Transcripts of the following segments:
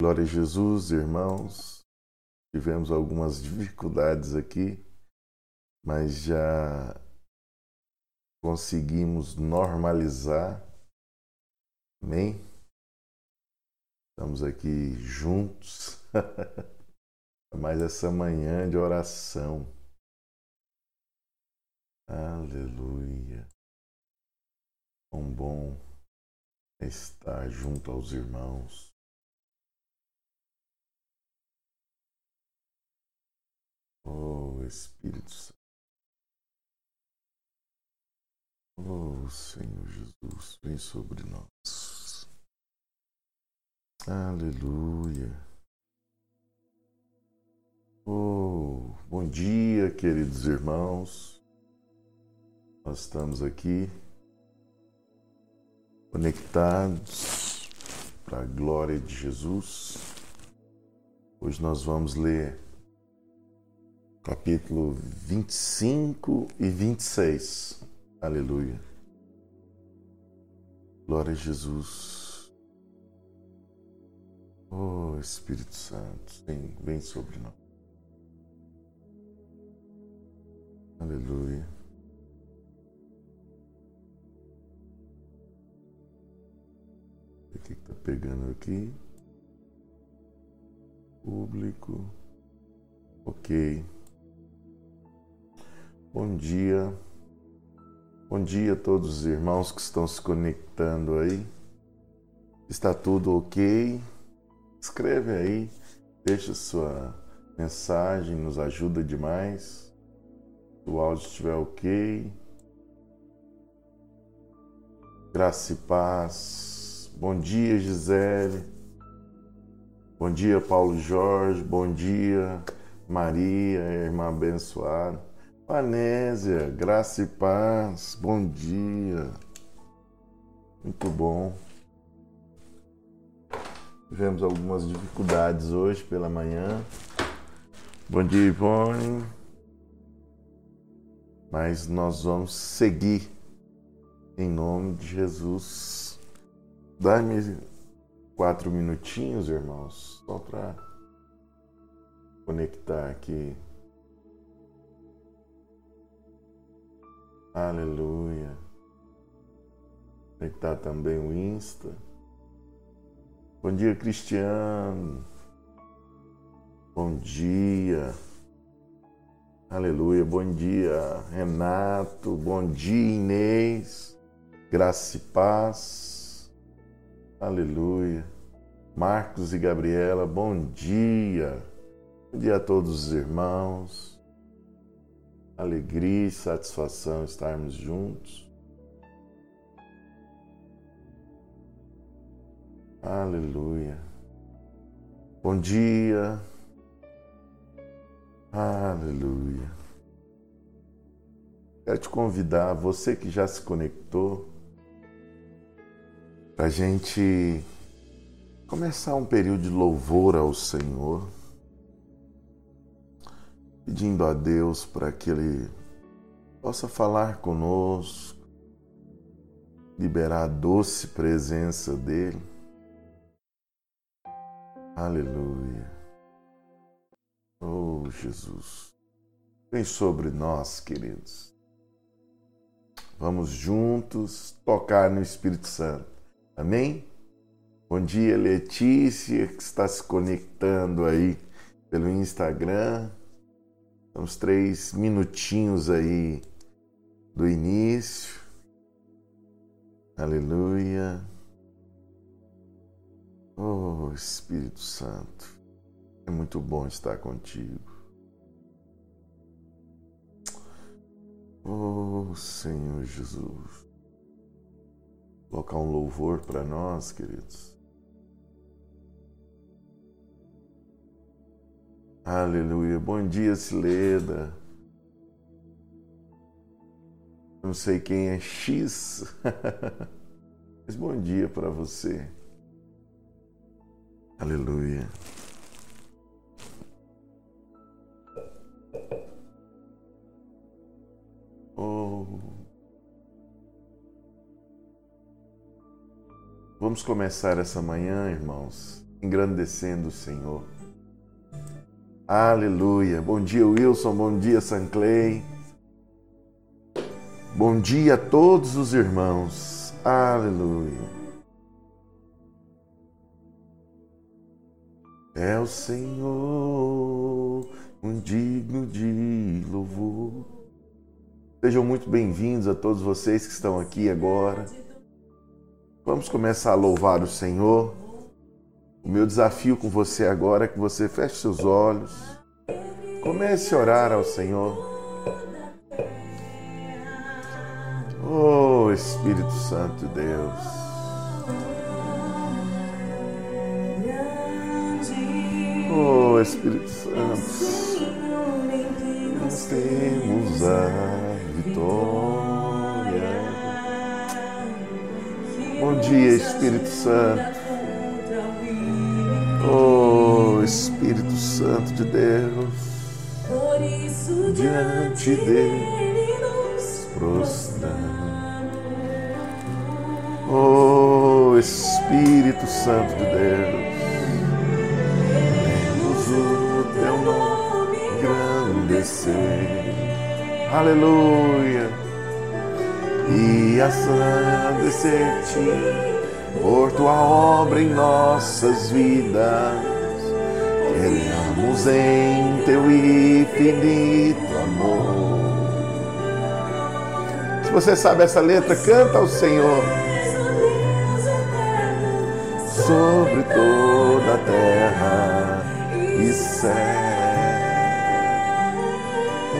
Glória a Jesus, irmãos. Tivemos algumas dificuldades aqui, mas já conseguimos normalizar. Amém? Estamos aqui juntos. Mais essa manhã de oração. Aleluia. Quão bom estar junto aos irmãos. Oh Espírito Santo. Oh Senhor Jesus, vem sobre nós. Aleluia. Oh, bom dia, queridos irmãos. Nós estamos aqui conectados para a glória de Jesus. Hoje nós vamos ler capítulo 25 e 26. Aleluia. Glória a Jesus. Oh Espírito Santo, vem, vem sobre nós. Aleluia. O que está pegando aqui? Público. Ok. Bom dia. Bom dia a todos os irmãos que estão se conectando aí. Está tudo ok? Escreve aí, deixa sua mensagem, nos ajuda demais. Se o áudio estiver ok. Graça e paz. Bom dia, Gisele. Bom dia, Paulo Jorge. Bom dia, Maria, irmã abençoada. Anésia, graça e paz, bom dia. Muito bom. Tivemos algumas dificuldades hoje pela manhã. Bom dia, Ivone. Mas nós vamos seguir em nome de Jesus. Dá-me quatro minutinhos, irmãos, só para conectar aqui. Aleluia. Conectar também o Insta. Bom dia, Cristiano. Bom dia. Aleluia. Bom dia, Renato. Bom dia, Inês. Graça e paz. Aleluia. Marcos e Gabriela, bom dia. Bom dia a todos os irmãos alegria e satisfação estarmos juntos. Aleluia. Bom dia. Aleluia. Quero te convidar, você que já se conectou, para a gente começar um período de louvor ao Senhor pedindo a Deus para que Ele possa falar conosco, liberar a doce presença dEle. Aleluia. Oh, Jesus. Vem sobre nós, queridos. Vamos juntos tocar no Espírito Santo. Amém? Bom dia, Letícia, que está se conectando aí pelo Instagram. Uns três minutinhos aí do início. Aleluia. Oh, Espírito Santo, é muito bom estar contigo. Oh, Senhor Jesus. Colocar um louvor para nós, queridos. Aleluia. Bom dia, Sileda. Não sei quem é X, mas bom dia para você. Aleluia. Oh. Vamos começar essa manhã, irmãos, engrandecendo o Senhor. Aleluia. Bom dia, Wilson. Bom dia, Sanclay. Bom dia a todos os irmãos. Aleluia. É o Senhor, um digno de louvor. Sejam muito bem-vindos a todos vocês que estão aqui agora. Vamos começar a louvar o Senhor. O meu desafio com você agora é que você feche seus olhos, comece a orar ao Senhor. Oh Espírito Santo de Deus. Oh Espírito Santo, nós temos a vitória. Bom dia, Espírito Santo. Espírito Santo de Deus, diante dele nos prostramos. Oh Espírito Santo de Deus, temos o teu nome engrandecer. Aleluia. E agradecer-te por tua obra em nossas vidas. Queremos em teu infinito amor. Se você sabe essa letra, canta ao Senhor. Sobre toda a terra e céu.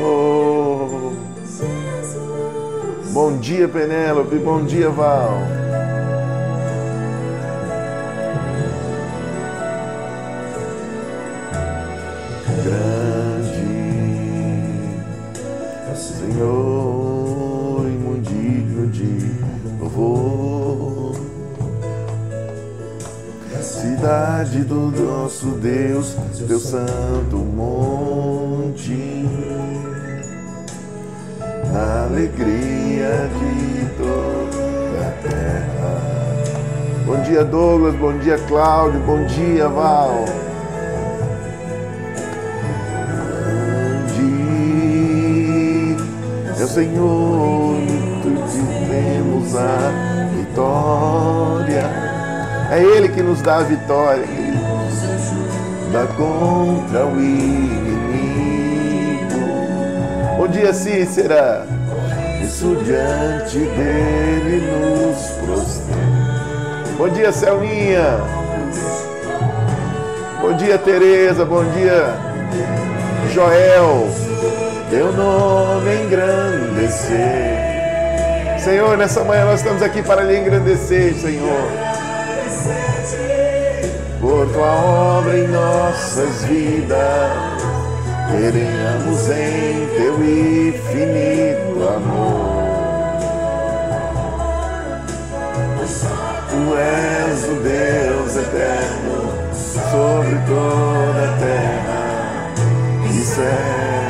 Oh. Bom dia, Penélope. Bom dia, Val. Cidade do nosso Deus, teu santo monte, alegria de toda a terra. Bom dia, Douglas, bom dia, Cláudio, bom dia, Val. É o Senhor, tu te a vitória. É Ele que nos dá a vitória, queridos. Dá contra o inimigo. Bom dia, Cícera. Isso diante dele nos prostramos. Bom dia, Selminha. Bom dia, Tereza. Bom dia, Joel. Teu nome engrandecer. Senhor, nessa manhã nós estamos aqui para lhe engrandecer, Senhor por tua obra em nossas vidas. Queremos em teu infinito amor. Tu és o Deus eterno sobre toda a terra e céu.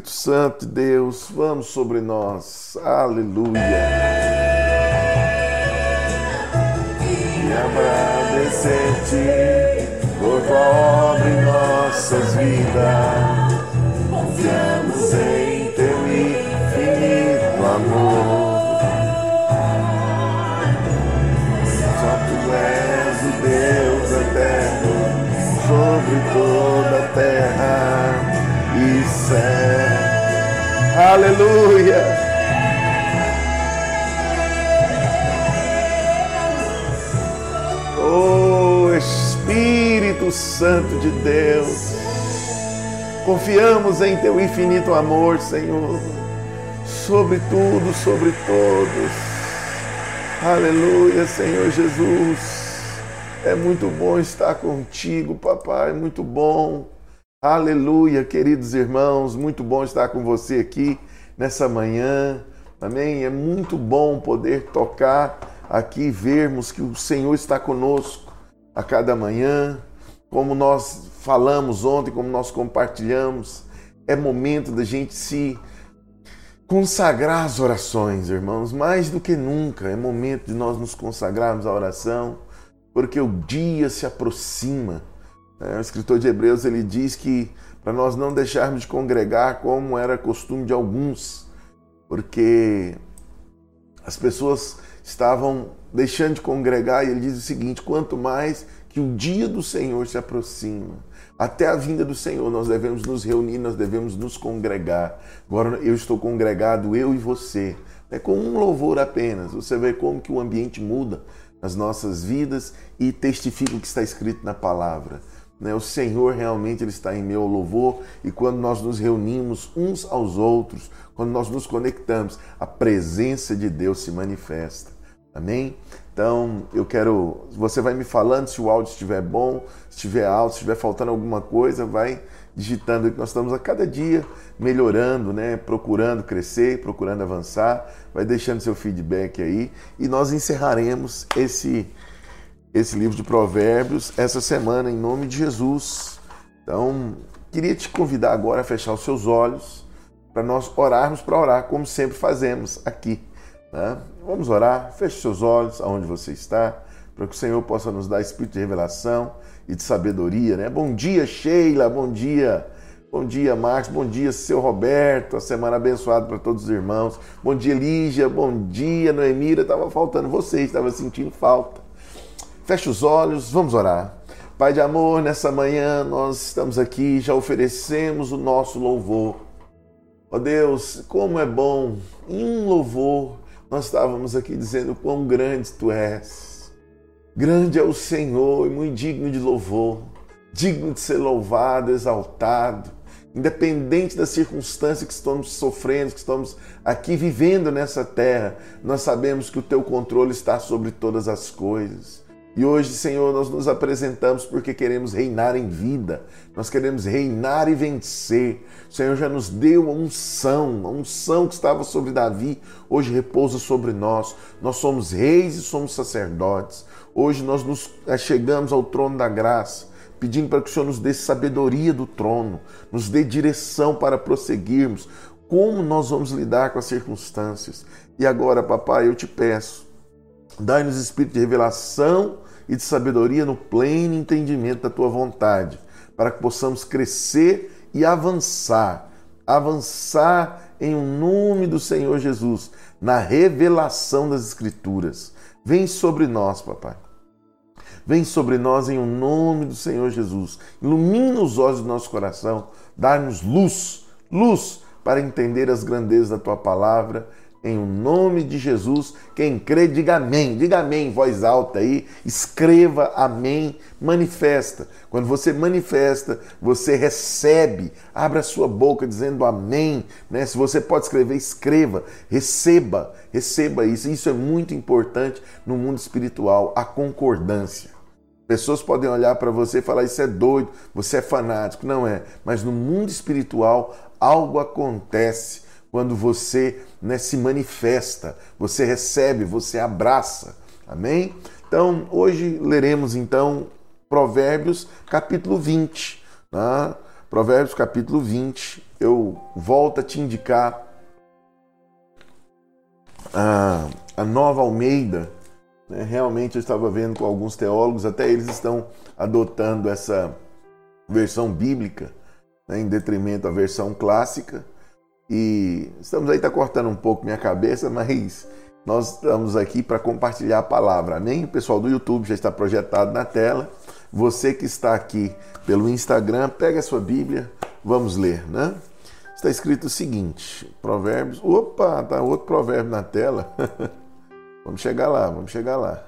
Espírito Santo de Deus, vamos sobre nós. Aleluia. E agradecer-te por tua obra em nossas vidas. Confiamos em teu infinito amor. Aleluia. Oh Espírito Santo de Deus, confiamos em Teu infinito amor, Senhor, sobre tudo, sobre todos. Aleluia, Senhor Jesus. É muito bom estar contigo, papai, é muito bom. Aleluia, queridos irmãos, muito bom estar com você aqui nessa manhã. Amém? É muito bom poder tocar aqui vermos que o Senhor está conosco a cada manhã. Como nós falamos ontem, como nós compartilhamos, é momento da gente se consagrar as orações, irmãos, mais do que nunca. É momento de nós nos consagrarmos à oração, porque o dia se aproxima. É, o escritor de Hebreus ele diz que para nós não deixarmos de congregar como era costume de alguns, porque as pessoas estavam deixando de congregar e ele diz o seguinte: quanto mais que o dia do Senhor se aproxima, até a vinda do Senhor, nós devemos nos reunir, nós devemos nos congregar. Agora eu estou congregado, eu e você, é com um louvor apenas. Você vê como que o ambiente muda nas nossas vidas e testifica o que está escrito na palavra. Né? O Senhor realmente ele está em meu louvor e quando nós nos reunimos uns aos outros, quando nós nos conectamos, a presença de Deus se manifesta. Amém? Então, eu quero. Você vai me falando se o áudio estiver bom, se estiver alto, se estiver faltando alguma coisa, vai digitando que nós estamos a cada dia melhorando, né? Procurando crescer, procurando avançar. Vai deixando seu feedback aí e nós encerraremos esse esse livro de Provérbios essa semana em nome de Jesus. Então, queria te convidar agora a fechar os seus olhos para nós orarmos para orar, como sempre fazemos aqui. Né? Vamos orar, feche seus olhos aonde você está, para que o Senhor possa nos dar espírito de revelação e de sabedoria. Né? Bom dia, Sheila, bom dia. Bom dia, Marcos. Bom dia, seu Roberto. A semana abençoada para todos os irmãos. Bom dia, Lígia. Bom dia, Noemira. Estava faltando vocês, estava sentindo falta. Feche os olhos, vamos orar. Pai de amor, nessa manhã nós estamos aqui, já oferecemos o nosso louvor. Ó oh Deus, como é bom, em um louvor, nós estávamos aqui dizendo quão grande tu és. Grande é o Senhor e muito digno de louvor, digno de ser louvado, exaltado, independente da circunstância que estamos sofrendo, que estamos aqui vivendo nessa terra, nós sabemos que o teu controle está sobre todas as coisas. E hoje, Senhor, nós nos apresentamos porque queremos reinar em vida, nós queremos reinar e vencer. O Senhor já nos deu a unção, a unção que estava sobre Davi, hoje repousa sobre nós. Nós somos reis e somos sacerdotes. Hoje nós nos chegamos ao trono da graça, pedindo para que o Senhor nos dê sabedoria do trono, nos dê direção para prosseguirmos. Como nós vamos lidar com as circunstâncias? E agora, papai, eu te peço Dai-nos espírito de revelação e de sabedoria no pleno entendimento da tua vontade, para que possamos crescer e avançar, avançar em um nome do Senhor Jesus, na revelação das Escrituras. Vem sobre nós, papai. Vem sobre nós em um nome do Senhor Jesus. Ilumina os olhos do nosso coração, dá-nos luz, luz para entender as grandezas da tua palavra em o nome de Jesus, quem crê, diga amém. Diga amém em voz alta aí. Escreva amém, manifesta. Quando você manifesta, você recebe. Abra sua boca dizendo amém. Né? Se você pode escrever, escreva. Receba, receba isso. Isso é muito importante no mundo espiritual, a concordância. Pessoas podem olhar para você e falar: Isso é doido, você é fanático. Não é. Mas no mundo espiritual, algo acontece quando você né, se manifesta, você recebe, você abraça. Amém? Então, hoje leremos então Provérbios capítulo 20. Né? Provérbios capítulo 20. Eu volto a te indicar a, a nova Almeida. Né? Realmente eu estava vendo com alguns teólogos, até eles estão adotando essa versão bíblica né, em detrimento da versão clássica. E estamos aí, está cortando um pouco minha cabeça, mas nós estamos aqui para compartilhar a palavra. Amém? O pessoal do YouTube já está projetado na tela. Você que está aqui pelo Instagram, pega a sua Bíblia, vamos ler, né? Está escrito o seguinte: Provérbios. Opa, tá outro provérbio na tela. vamos chegar lá, vamos chegar lá.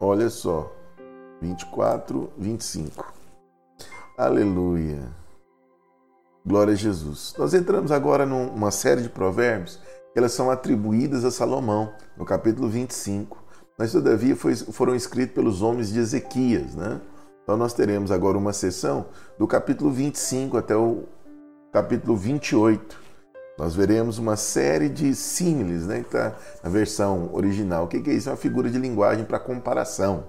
Olha só, 24, 25. Aleluia. Glória a Jesus. Nós entramos agora numa série de provérbios que elas são atribuídas a Salomão, no capítulo 25. Mas, todavia, foi, foram escritos pelos homens de Ezequias, né? Então, nós teremos agora uma sessão do capítulo 25 até o capítulo 28. Nós veremos uma série de símiles, né? Que está na versão original. O que é isso? É uma figura de linguagem para comparação.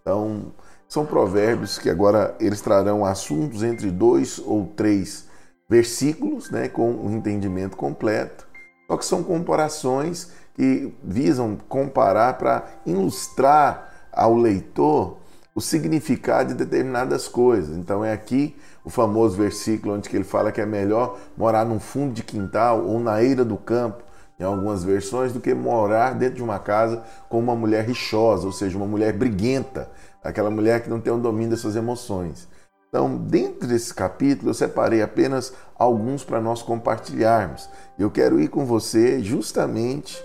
Então, são provérbios que agora eles trarão assuntos entre dois ou três versículos né, com o um entendimento completo, só que são comparações que visam comparar para ilustrar ao leitor o significado de determinadas coisas. Então é aqui o famoso versículo onde ele fala que é melhor morar num fundo de quintal ou na eira do campo, em algumas versões, do que morar dentro de uma casa com uma mulher rixosa, ou seja, uma mulher briguenta, aquela mulher que não tem o domínio das suas emoções. Então, dentro desse capítulo, eu separei apenas alguns para nós compartilharmos. Eu quero ir com você justamente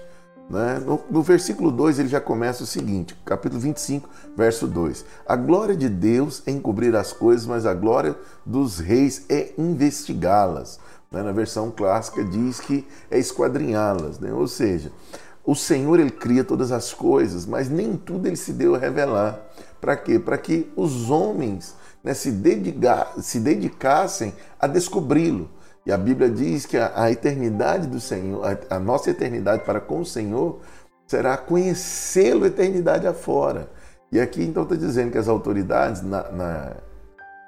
né? No, no, versículo 2 ele já começa o seguinte, capítulo 25, verso 2. A glória de Deus é encobrir as coisas, mas a glória dos reis é investigá-las. Né? Na versão clássica diz que é esquadrinhá-las, né? ou seja, o Senhor ele cria todas as coisas, mas nem tudo ele se deu a revelar. Para quê? Para que os homens né, se, dedicar, se dedicassem a descobri-lo. E a Bíblia diz que a, a eternidade do Senhor, a, a, nossa eternidade para com o Senhor, será conhecê-lo eternidade afora. E aqui então está dizendo que as autoridades, na, na,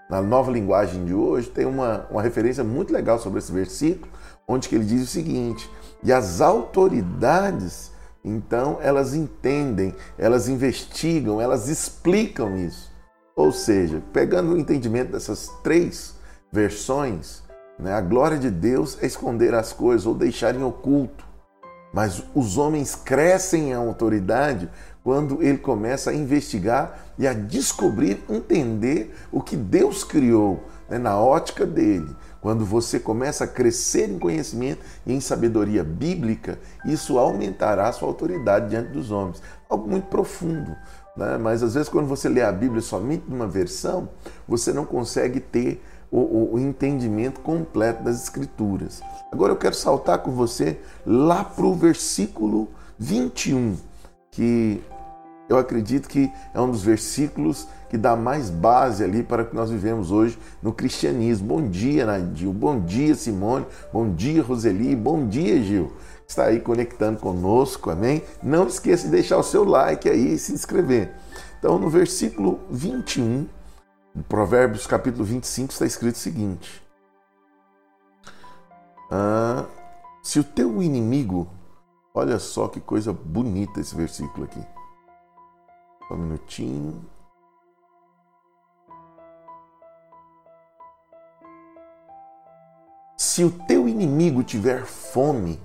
na, nova linguagem de hoje, tem uma, uma referência muito legal sobre esse versículo, onde que ele diz o seguinte: e as autoridades, então, elas entendem, elas investigam, elas explicam isso. Ou seja, pegando o entendimento dessas três versões, né? A glória de Deus é esconder as coisas ou deixar em oculto. Mas os homens crescem em autoridade quando ele começa a investigar e a descobrir, entender o que Deus criou né, na ótica dele. Quando você começa a crescer em conhecimento e em sabedoria bíblica, isso aumentará a sua autoridade diante dos homens. Algo muito profundo. Né? Mas às vezes, quando você lê a Bíblia somente numa versão, você não consegue ter o, o, entendimento completo das Escrituras. Agora eu quero saltar com você lá para o versículo 21, que eu acredito que é um dos versículos que dá mais base ali para que nós vivemos hoje no cristianismo. Bom dia, Nadil. Bom dia, Simone. Bom dia, Roseli. Bom dia, Gil. Está aí conectando conosco, amém? Não esqueça de deixar o seu like aí e se inscrever. Então, no versículo 21, em Provérbios capítulo 25 está escrito o seguinte: ah, Se o teu inimigo, olha só que coisa bonita esse versículo aqui. Só um minutinho. Se o teu inimigo tiver fome,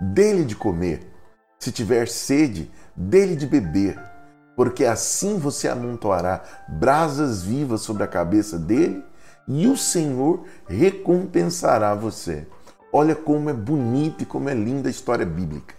dele de comer. Se tiver sede, dele de beber porque assim você amontoará brasas vivas sobre a cabeça dele e o Senhor recompensará você. Olha como é bonita e como é linda a história bíblica.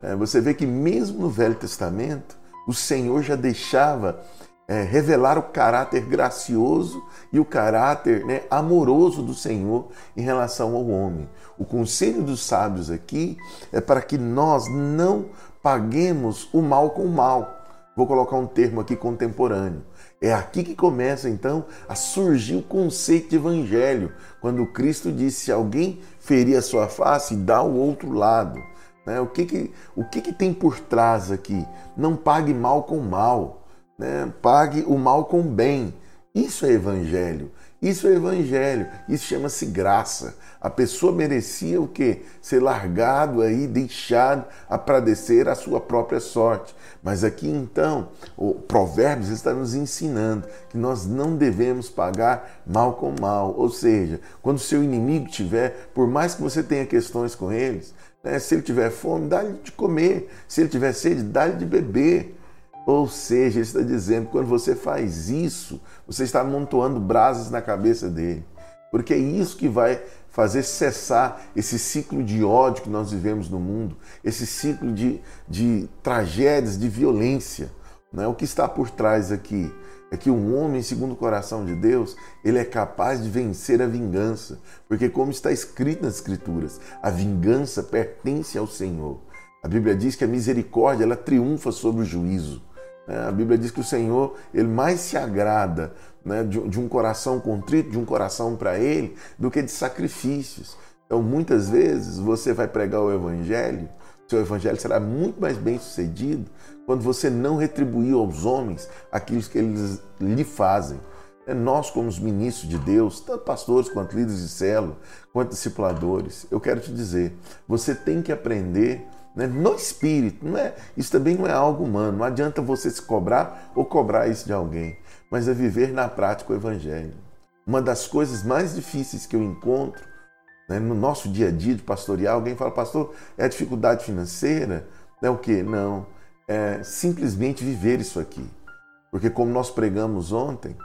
É, você vê que mesmo no Velho Testamento, o Senhor já deixava é, revelar o caráter gracioso e o caráter né, amoroso do Senhor em relação ao homem. O conselho dos sábios aqui é para que nós não paguemos o mal com o mal Vou colocar um termo aqui contemporâneo. É aqui que começa então a surgir o conceito de evangelho, quando Cristo disse: se alguém ferir a sua face, dá o outro lado. Né? O, que, que, o que, que tem por trás aqui? Não pague mal com mal, né? pague o mal com bem. Isso é evangelho. Isso é evangelho, isso chama-se graça. A pessoa merecia o quê? Ser largado aí, deixado a padecer a sua própria sorte. Mas aqui então, o Provérbios está nos ensinando que nós não devemos pagar mal com mal. Ou seja, quando seu inimigo tiver, por mais que você tenha questões com eles, né, se ele tiver fome, dá-lhe de comer. Se ele tiver sede, dá-lhe de beber. Ou seja, ele está dizendo que quando você faz isso, você está amontoando brasas na cabeça dele. Porque é isso que vai fazer cessar esse ciclo de ódio que nós vivemos no mundo, esse ciclo de, de tragédias, de violência. Né? O que está por trás aqui é que um homem, segundo o coração de Deus, ele é capaz de vencer a vingança. Porque, como está escrito nas Escrituras, a vingança pertence ao Senhor. A Bíblia diz que a misericórdia ela triunfa sobre o juízo. É, a Bíblia diz que o Senhor ele mais se agrada né, de, de um coração contrito, de um coração para Ele, do que de sacrifícios. Então, muitas vezes, você vai pregar o Evangelho, seu Evangelho será muito mais bem sucedido quando você não retribuir aos homens aquilo que eles lhe fazem. É nós, como os ministros de Deus, tanto pastores quanto líderes de célula, quanto discipuladores, eu quero te dizer, você tem que aprender né, no espírito. Não é, isso também não é algo humano. Não adianta você se cobrar ou cobrar isso de alguém, mas é viver na prática o evangelho. Uma das coisas mais difíceis que eu encontro né, no nosso dia a dia de pastorear, alguém fala, pastor, é a dificuldade financeira? É o quê? Não. É simplesmente viver isso aqui. Porque como nós pregamos ontem,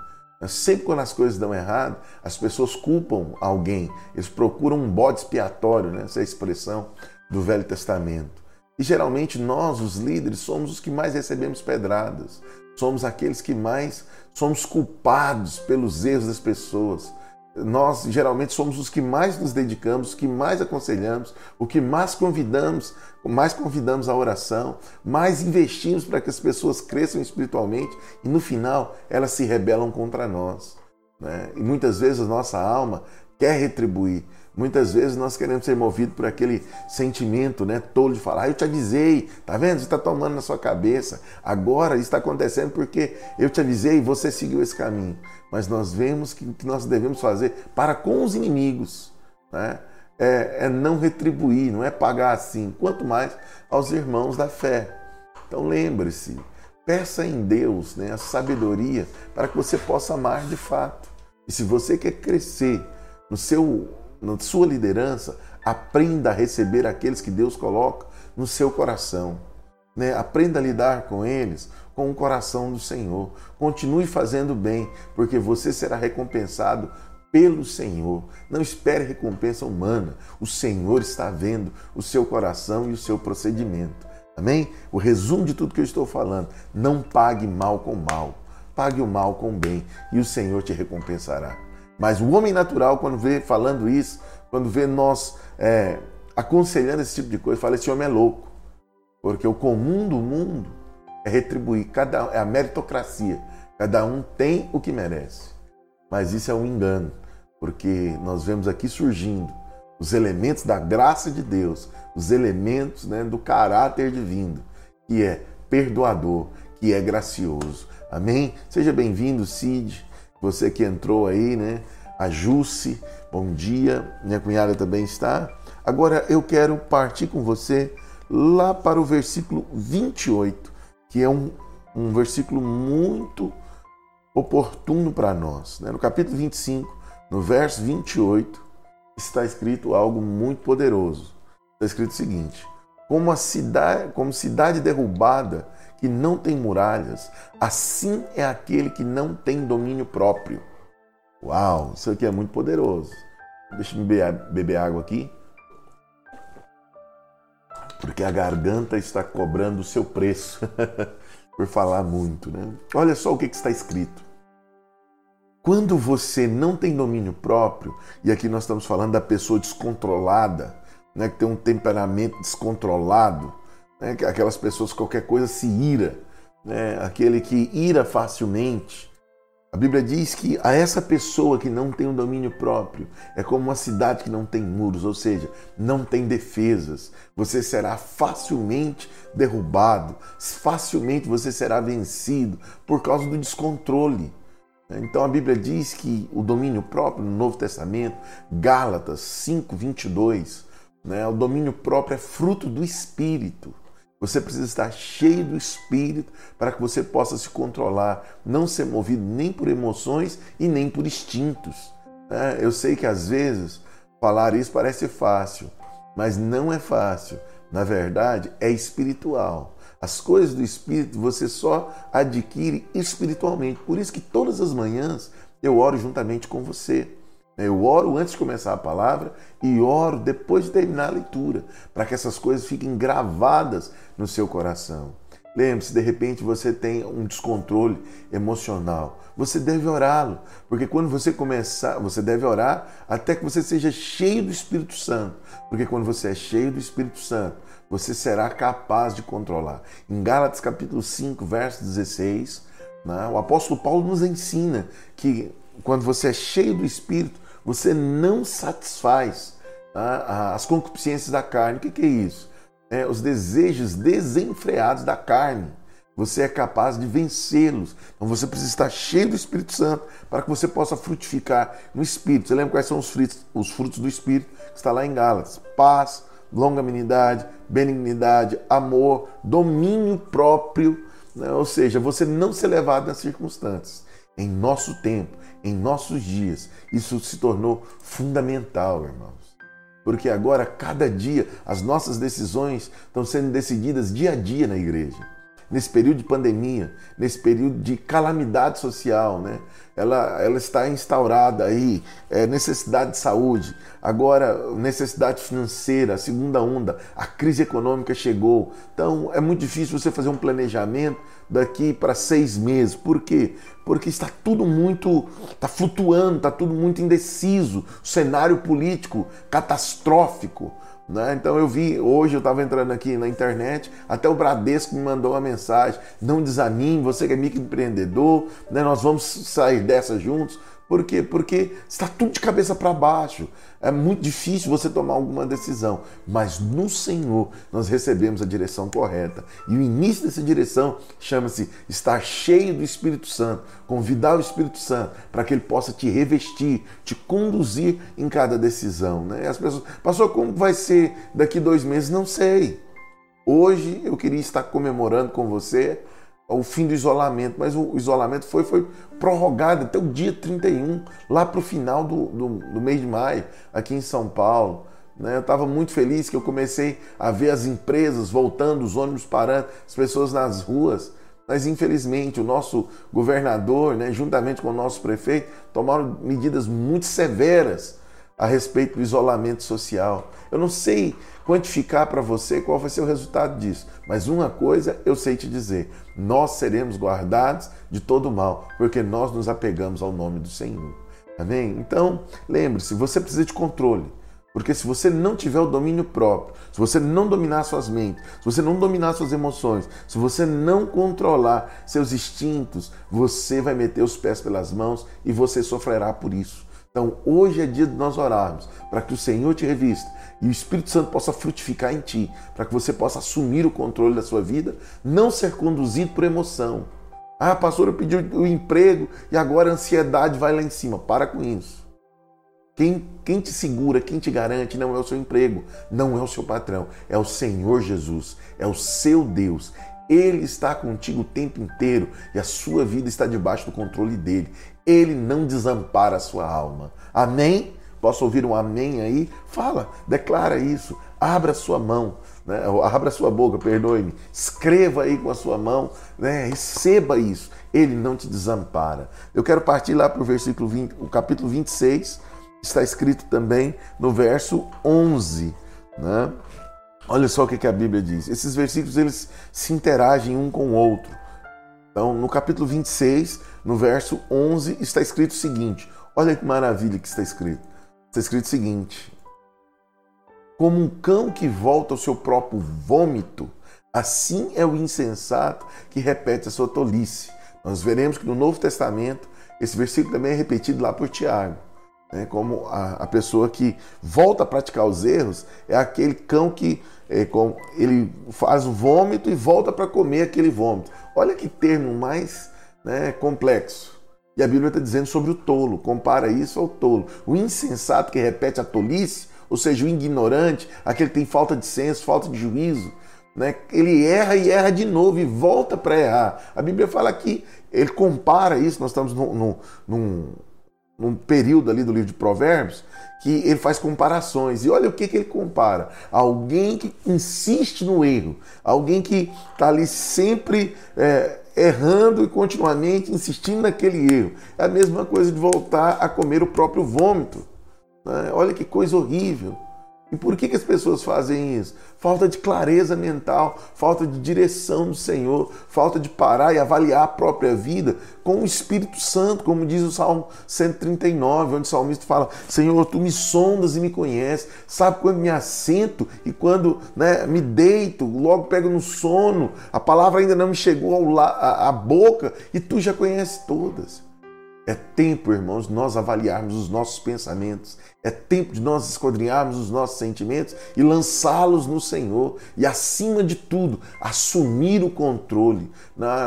né, sempre quando as coisas dão errado, as pessoas culpam alguém. Eles procuram um bode expiatório, né? essa é expressão do Velho Testamento. E geralmente nós, os líderes, somos os que mais recebemos pedradas. Somos aqueles que mais somos culpados pelos erros das pessoas nós geralmente somos os que mais nos dedicamos, os que mais aconselhamos, o que mais convidamos, mais convidamos à oração, mais investimos para que as pessoas cresçam espiritualmente e no final elas se rebelam contra nós. Né? E muitas vezes a nossa alma quer retribuir, Muitas vezes nós queremos ser movidos por aquele sentimento né, tolo de falar, ah, eu te avisei, tá vendo? Você está tomando na sua cabeça. Agora está acontecendo porque eu te avisei e você seguiu esse caminho. Mas nós vemos que o que nós devemos fazer para com os inimigos né, é, é não retribuir, não é pagar assim, quanto mais aos irmãos da fé. Então lembre-se, peça em Deus né, a sabedoria para que você possa amar de fato. E se você quer crescer no seu na sua liderança, aprenda a receber aqueles que Deus coloca no seu coração. Né? Aprenda a lidar com eles com o coração do Senhor. Continue fazendo bem, porque você será recompensado pelo Senhor. Não espere recompensa humana. O Senhor está vendo o seu coração e o seu procedimento. Amém? O resumo de tudo que eu estou falando: não pague mal com mal. Pague o mal com o bem e o Senhor te recompensará. Mas o homem natural, quando vê falando isso, quando vê nós é, aconselhando esse tipo de coisa, fala: esse homem é louco. Porque o comum do mundo é retribuir, cada, é a meritocracia. Cada um tem o que merece. Mas isso é um engano, porque nós vemos aqui surgindo os elementos da graça de Deus, os elementos né, do caráter divino, que é perdoador, que é gracioso. Amém? Seja bem-vindo, Cid. Você que entrou aí, né? A Jusce, bom dia. Minha cunhada também está. Agora eu quero partir com você lá para o versículo 28, que é um, um versículo muito oportuno para nós. Né? No capítulo 25, no verso 28, está escrito algo muito poderoso. Está escrito o seguinte: como a cidade, como cidade derrubada que não tem muralhas, assim é aquele que não tem domínio próprio. Uau, isso aqui é muito poderoso. Deixa eu beber água aqui. Porque a garganta está cobrando o seu preço por falar muito, né? Olha só o que está escrito. Quando você não tem domínio próprio, e aqui nós estamos falando da pessoa descontrolada, né, que tem um temperamento descontrolado, né? aquelas pessoas qualquer coisa se ira, né? aquele que ira facilmente. A Bíblia diz que a essa pessoa que não tem um domínio próprio é como uma cidade que não tem muros, ou seja, não tem defesas. Você será facilmente derrubado, facilmente você será vencido por causa do descontrole. Então a Bíblia diz que o domínio próprio no Novo Testamento, Gálatas 5, 22, né, o domínio próprio é fruto do Espírito. Você precisa estar cheio do Espírito para que você possa se controlar, não ser movido nem por emoções e nem por instintos. É, eu sei que às vezes falar isso parece fácil, mas não é fácil. Na verdade, é espiritual. As coisas do Espírito você só adquire espiritualmente. Por isso que todas as manhãs eu oro juntamente com você. Eu oro antes de começar a palavra e oro depois de terminar a leitura, para que essas coisas fiquem gravadas no seu coração. Lembre-se, de repente você tem um descontrole emocional. Você deve orá-lo, porque quando você começar, você deve orar até que você seja cheio do Espírito Santo. Porque quando você é cheio do Espírito Santo, você será capaz de controlar. Em Gálatas capítulo 5, verso 16, né, o apóstolo Paulo nos ensina que quando você é cheio do Espírito, você não satisfaz tá? as concupiscências da carne. O que, que é isso? É, os desejos desenfreados da carne. Você é capaz de vencê-los. Então você precisa estar cheio do Espírito Santo para que você possa frutificar no Espírito. Você lembra quais são os frutos, os frutos do Espírito? Está lá em Gálatas: paz, longanimidade, benignidade, amor, domínio próprio. Né? Ou seja, você não ser levado nas circunstâncias. Em nosso tempo, em nossos dias, isso se tornou fundamental, irmãos. Porque agora, cada dia, as nossas decisões estão sendo decididas dia a dia na igreja nesse período de pandemia, nesse período de calamidade social, né? Ela, ela está instaurada aí, é, necessidade de saúde, agora necessidade financeira, a segunda onda, a crise econômica chegou. Então é muito difícil você fazer um planejamento daqui para seis meses. Por quê? Porque está tudo muito, está flutuando, está tudo muito indeciso, cenário político catastrófico. Né? Então eu vi, hoje eu estava entrando aqui na internet, até o Bradesco me mandou uma mensagem: não desanime, você que é microempreendedor, né? nós vamos sair dessa juntos. Por quê? Porque está tudo de cabeça para baixo. É muito difícil você tomar alguma decisão, mas no Senhor nós recebemos a direção correta. E o início dessa direção chama-se estar cheio do Espírito Santo, convidar o Espírito Santo para que ele possa te revestir, te conduzir em cada decisão. Né? As pessoas, pastor, como vai ser daqui dois meses? Não sei. Hoje eu queria estar comemorando com você o fim do isolamento, mas o isolamento foi, foi prorrogado até o dia 31, lá para o final do, do, do, mês de maio, aqui em São Paulo. Né? Eu estava muito feliz que eu comecei a ver as empresas voltando, os ônibus parando, as pessoas nas ruas. Mas infelizmente o nosso governador, né, juntamente com o nosso prefeito, tomaram medidas muito severas a respeito do isolamento social. Eu não sei quantificar para você qual vai ser o resultado disso, mas uma coisa eu sei te dizer: nós seremos guardados de todo mal, porque nós nos apegamos ao nome do Senhor. Amém? Então, lembre-se, você precisa de controle. Porque se você não tiver o domínio próprio, se você não dominar suas mentes, se você não dominar suas emoções, se você não controlar seus instintos, você vai meter os pés pelas mãos e você sofrerá por isso. Então, hoje é dia de nós orarmos para que o Senhor te revista e o Espírito Santo possa frutificar em ti, para que você possa assumir o controle da sua vida, não ser conduzido por emoção. Ah, pastor, eu pedi o emprego e agora a ansiedade vai lá em cima. Para com isso. Quem, quem te segura, quem te garante não é o seu emprego, não é o seu patrão, é o Senhor Jesus, é o seu Deus. Ele está contigo o tempo inteiro e a sua vida está debaixo do controle dele. Ele não desampara a sua alma. Amém? Posso ouvir um amém aí? Fala, declara isso, abra sua mão, né? abra sua boca, perdoe-me, escreva aí com a sua mão, né? receba isso, ele não te desampara. Eu quero partir lá para o versículo 20, o capítulo 26, está escrito também no verso 11, né? Olha só o que a Bíblia diz. Esses versículos eles se interagem um com o outro. Então, no capítulo 26, no verso 11, está escrito o seguinte: olha que maravilha que está escrito. Está escrito o seguinte: Como um cão que volta ao seu próprio vômito, assim é o insensato que repete a sua tolice. Nós veremos que no Novo Testamento, esse versículo também é repetido lá por Tiago. Né? Como a, a pessoa que volta a praticar os erros é aquele cão que é, ele faz o vômito e volta para comer aquele vômito. Olha que termo mais né, complexo. E a Bíblia está dizendo sobre o tolo, compara isso ao tolo. O insensato que repete a tolice, ou seja, o ignorante, aquele que tem falta de senso, falta de juízo, né? ele erra e erra de novo e volta para errar. A Bíblia fala que ele compara isso, nós estamos num, num, num período ali do livro de Provérbios, que ele faz comparações. E olha o que, que ele compara: alguém que insiste no erro, alguém que está ali sempre é, errando e continuamente insistindo naquele erro. É a mesma coisa de voltar a comer o próprio vômito. Né? Olha que coisa horrível. E por que, que as pessoas fazem isso? Falta de clareza mental, falta de direção do Senhor, falta de parar e avaliar a própria vida com o Espírito Santo, como diz o Salmo 139, onde o salmista fala: Senhor, tu me sondas e me conheces, sabe quando me assento e quando né, me deito, logo pego no sono, a palavra ainda não me chegou à boca e tu já conheces todas. É tempo, irmãos, nós avaliarmos os nossos pensamentos. É tempo de nós esquadrinharmos os nossos sentimentos e lançá-los no Senhor. E, acima de tudo, assumir o controle.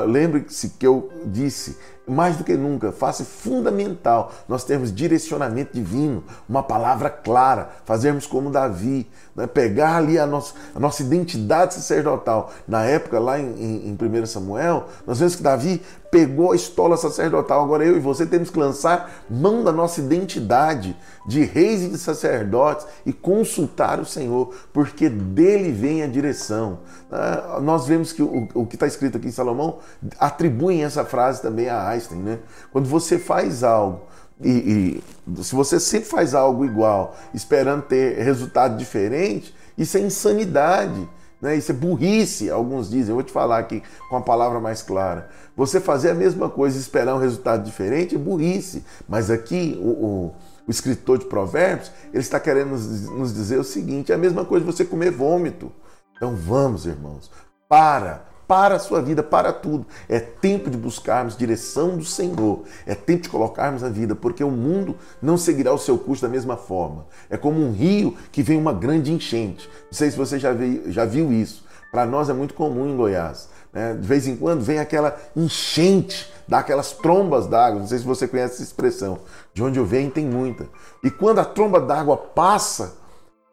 Lembre-se que eu disse, mais do que nunca, faça fundamental nós termos direcionamento divino, uma palavra clara, fazermos como Davi, né? pegar ali a nossa, a nossa identidade sacerdotal. Na época, lá em, em, em 1 Samuel, nós vemos que Davi pegou a estola sacerdotal. Agora eu e você temos que lançar mão da nossa identidade de reis e de sacerdotes e consultar o Senhor, porque dele vem a direção. Ah, nós vemos que o, o que está escrito aqui em Salomão atribuem essa frase também a Einstein. Né? Quando você faz algo e, e se você sempre faz algo igual, esperando ter resultado diferente, isso é insanidade. Né? Isso é burrice, alguns dizem. Eu vou te falar aqui com a palavra mais clara. Você fazer a mesma coisa e esperar um resultado diferente é burrice. Mas aqui o, o, o escritor de Provérbios ele está querendo nos, dizer o seguinte: é a mesma coisa você comer vômito. Então vamos, irmãos, para, para a sua vida, para tudo. É tempo de buscarmos direção do Senhor. É tempo de colocarmos a vida, porque o mundo não seguirá o seu curso da mesma forma. É como um rio que vem uma grande enchente. Não sei se você já viu, já viu isso. Para nós é muito comum em Goiás. Né? De vez em quando vem aquela enchente, dá aquelas trombas d'água. Não sei se você conhece essa expressão. De onde eu venho tem muita. E quando a tromba d'água passa,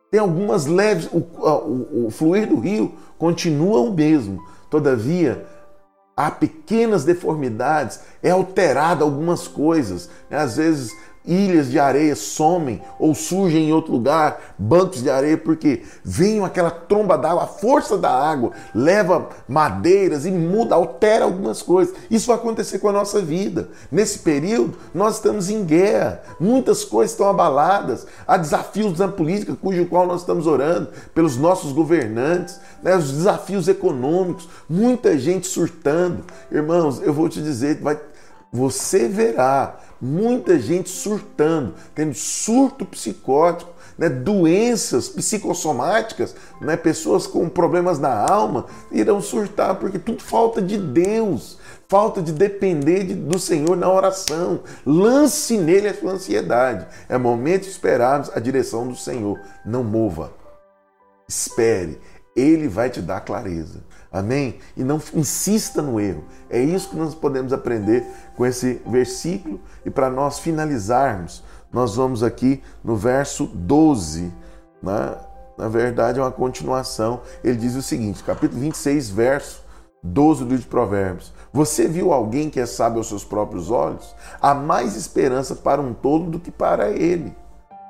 tem algumas leves, o, o, o fluir do rio continua o mesmo Todavia, há pequenas deformidades, é alterada algumas coisas. Às vezes ilhas de areia somem ou surgem em outro lugar, bancos de areia, porque vem aquela tromba d'água, a força da água leva madeiras e muda, altera algumas coisas. Isso vai acontecer com a nossa vida. Nesse período, nós estamos em guerra, muitas coisas estão abaladas, há desafios na política, cujo qual nós estamos orando, pelos nossos governantes, né, os desafios econômicos, muita gente surtando. Irmãos, eu vou te dizer, vai, você verá muita gente surtando, tendo surto psicótico, né, doenças psicossomáticas, né, pessoas com problemas na alma irão surtar, porque tudo falta de Deus, falta de depender de, do Senhor na oração. Lance nele a sua ansiedade. É momento de esperarmos a direção do Senhor. Não mova. Espere. Ele vai te dar clareza. Amém? E não insista no erro. É isso que nós podemos aprender com esse versículo. E para nós finalizarmos, nós vamos aqui no verso 12. Né? Na verdade, é uma continuação. Ele diz o seguinte, capítulo 26, verso 12 do livro de Provérbios. Você viu alguém que é sábio aos seus próprios olhos? Há mais esperança para um tolo do que para ele.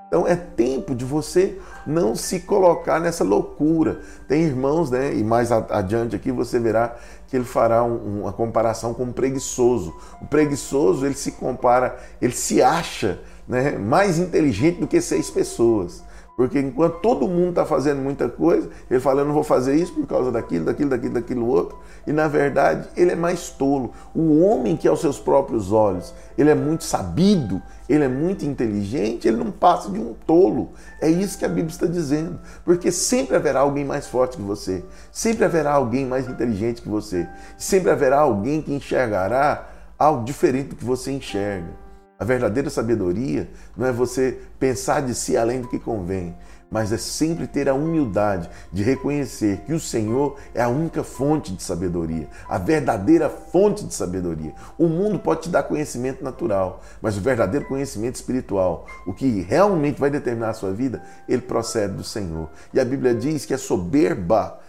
Então é tempo de você não se colocar nessa loucura. Tem irmãos, né? E mais adiante aqui você verá que ele fará um, uma comparação com o preguiçoso. O preguiçoso ele se compara, ele se acha né, mais inteligente do que seis pessoas. Porque enquanto todo mundo está fazendo muita coisa, ele fala, eu não vou fazer isso por causa daquilo, daquilo, daquilo, daquilo outro. E na verdade, ele é mais tolo. O homem que aos seus próprios olhos, ele é muito sabido, ele é muito inteligente, ele não passa de um tolo. É isso que a Bíblia está dizendo. Porque sempre haverá alguém mais forte que você. Sempre haverá alguém mais inteligente que você. Sempre haverá alguém que enxergará algo diferente do que você enxerga. A verdadeira sabedoria não é você pensar de si além do que convém, mas é sempre ter a humildade de reconhecer que o Senhor é a única fonte de sabedoria, a verdadeira fonte de sabedoria. O mundo pode te dar conhecimento natural, mas o verdadeiro conhecimento espiritual, o que realmente vai determinar a sua vida, ele procede do Senhor. E a Bíblia diz que a soberba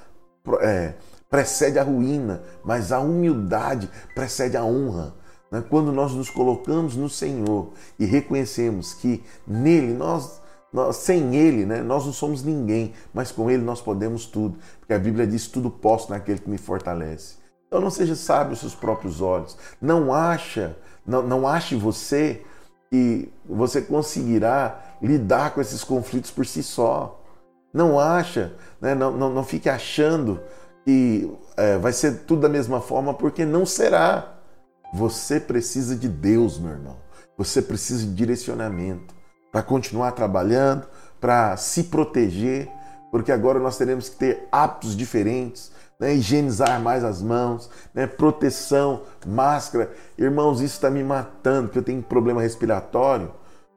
é, precede a ruína, mas a humildade precede a honra. Né? Quando nós nos colocamos no Senhor e reconhecemos que nele nós, nós sem ele, né, nós não somos ninguém, mas com ele nós podemos tudo, porque a Bíblia diz tudo posso naquele que me fortalece. Então não seja sábio aos seus próprios olhos. Não acha, não, não ache você que você conseguirá lidar com esses conflitos por si só. Não acha, né? não, não, não fique achando que é, vai ser tudo da mesma forma, porque não será. Você precisa de Deus, meu irmão. Você precisa de direcionamento para continuar trabalhando, para se proteger, porque agora nós teremos que ter hábitos diferentes, né? higienizar mais as mãos, né? proteção, máscara. Irmãos, isso está me matando, porque eu tenho problema respiratório.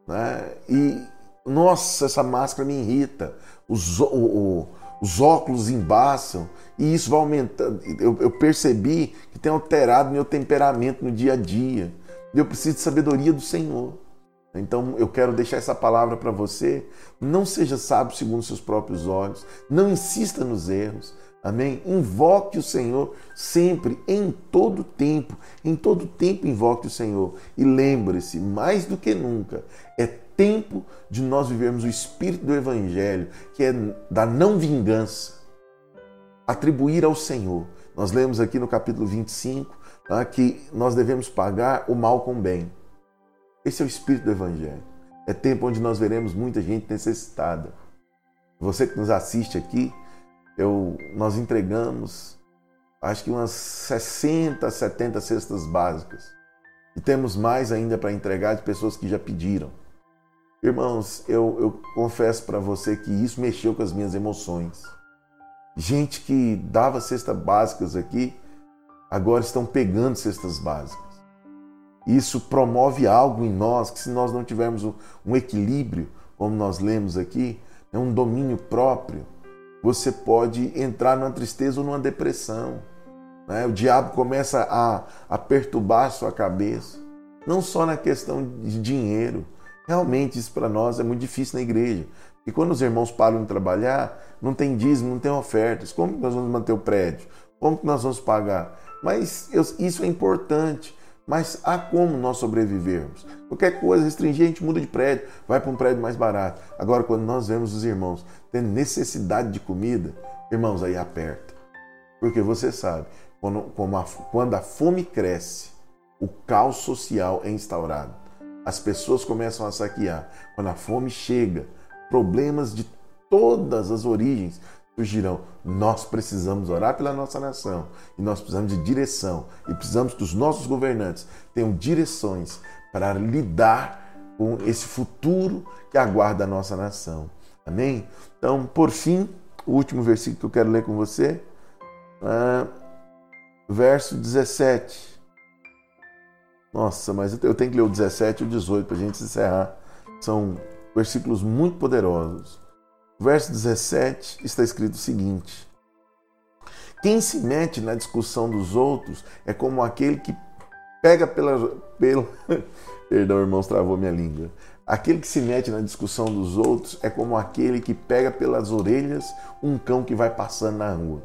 Né? E, nossa, essa máscara me irrita. O, o, os óculos embaçam e isso vai aumentando. Eu, eu percebi que tem alterado meu temperamento no dia a dia. Eu preciso de sabedoria do Senhor. Então eu quero deixar essa palavra para você. Não seja sábio segundo seus próprios olhos. Não insista nos erros. Amém? Invoque o Senhor sempre, em todo tempo. Em todo tempo invoque o Senhor. E lembre-se, mais do que nunca, é tempo de nós vivermos o espírito do Evangelho, que é da não vingança. Atribuir ao Senhor. Nós lemos aqui no capítulo 25 tá, que nós devemos pagar o mal com o bem. Esse é o espírito do Evangelho. É tempo onde nós veremos muita gente necessitada. Você que nos assiste aqui, eu, nós entregamos acho que umas 60, 70 cestas básicas. E temos mais ainda para entregar de pessoas que já pediram. Irmãos, eu, eu confesso para você que isso mexeu com as minhas emoções. Gente que dava cestas básicas aqui, agora estão pegando cestas básicas. Isso promove algo em nós que, se nós não tivermos um equilíbrio, como nós lemos aqui, é um domínio próprio, você pode entrar numa tristeza ou numa depressão. Né? O diabo começa a, a perturbar a sua cabeça, não só na questão de dinheiro. Realmente, isso para nós é muito difícil na igreja. E quando os irmãos param de trabalhar, não tem dízimo, não tem ofertas. Como que nós vamos manter o prédio? Como que nós vamos pagar? Mas eu, isso é importante. Mas há como nós sobrevivermos. Qualquer coisa restringir, a gente muda de prédio, vai para um prédio mais barato. Agora, quando nós vemos os irmãos tendo necessidade de comida, irmãos, aí aperta. Porque você sabe, quando, a, quando a fome cresce, o caos social é instaurado. As pessoas começam a saquear. Quando a fome chega, problemas de todas as origens surgirão. Nós precisamos orar pela nossa nação e nós precisamos de direção e precisamos que os nossos governantes tenham direções para lidar com esse futuro que aguarda a nossa nação. Amém? Então, por fim, o último versículo que eu quero ler com você, é, verso 17. Nossa, mas eu tenho que ler o 17 e o 18 para a gente encerrar. São versículos muito poderosos verso 17 está escrito o seguinte: Quem se mete na discussão dos outros é como aquele que pega pela. pela Perdão, irmãos, travou minha língua. Aquele que se mete na discussão dos outros é como aquele que pega pelas orelhas um cão que vai passando na rua.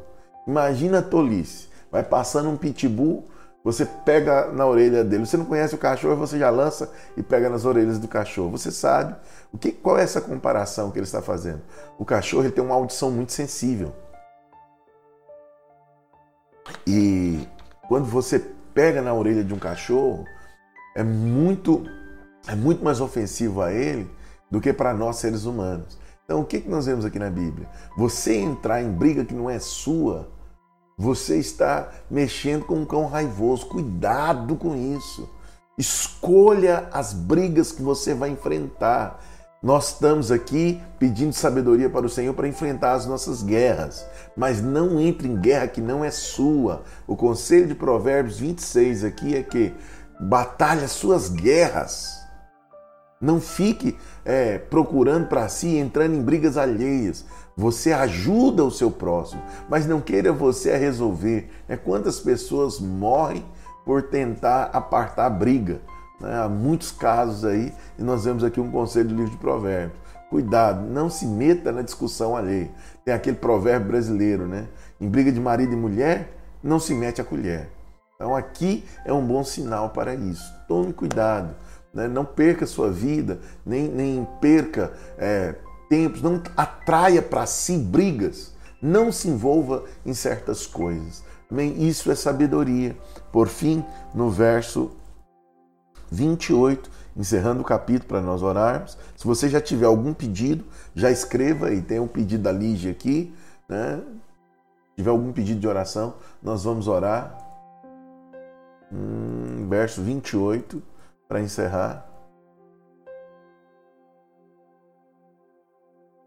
Imagina a tolice. Vai passando um pitbull, você pega na orelha dele. Você não conhece o cachorro, você já lança e pega nas orelhas do cachorro. Você sabe o que, qual é essa comparação que ele está fazendo? O cachorro ele tem uma audição muito sensível. E quando você pega na orelha de um cachorro, é muito, é muito mais ofensivo a ele do que para nós seres humanos. Então, o que, que nós vemos aqui na Bíblia? Você entrar em briga que não é sua, você está mexendo com um cão raivoso. Cuidado com isso. Escolha as brigas que você vai enfrentar. Nós estamos aqui pedindo sabedoria para o Senhor para enfrentar as nossas guerras, mas não entre em guerra que não é sua. O conselho de Provérbios 26 aqui é que batalhe as suas guerras. Não fique é, procurando para si, entrando em brigas alheias. Você ajuda o seu próximo, mas não queira você a resolver. É quantas pessoas morrem por tentar apartar briga. Né? Há muitos casos aí, e nós vemos aqui um conselho do livro de Provérbios. Cuidado, não se meta na discussão alheia. Tem aquele provérbio brasileiro, né? Em briga de marido e mulher, não se mete a colher. Então aqui é um bom sinal para isso. Tome cuidado, né? não perca sua vida, nem, nem perca é, tempos, não atraia para si brigas, não se envolva em certas coisas. Isso é sabedoria. Por fim, no verso 28, encerrando o capítulo para nós orarmos. Se você já tiver algum pedido, já escreva aí, tem um pedido da Lígia aqui, né? Se tiver algum pedido de oração, nós vamos orar. Hum, verso 28, para encerrar.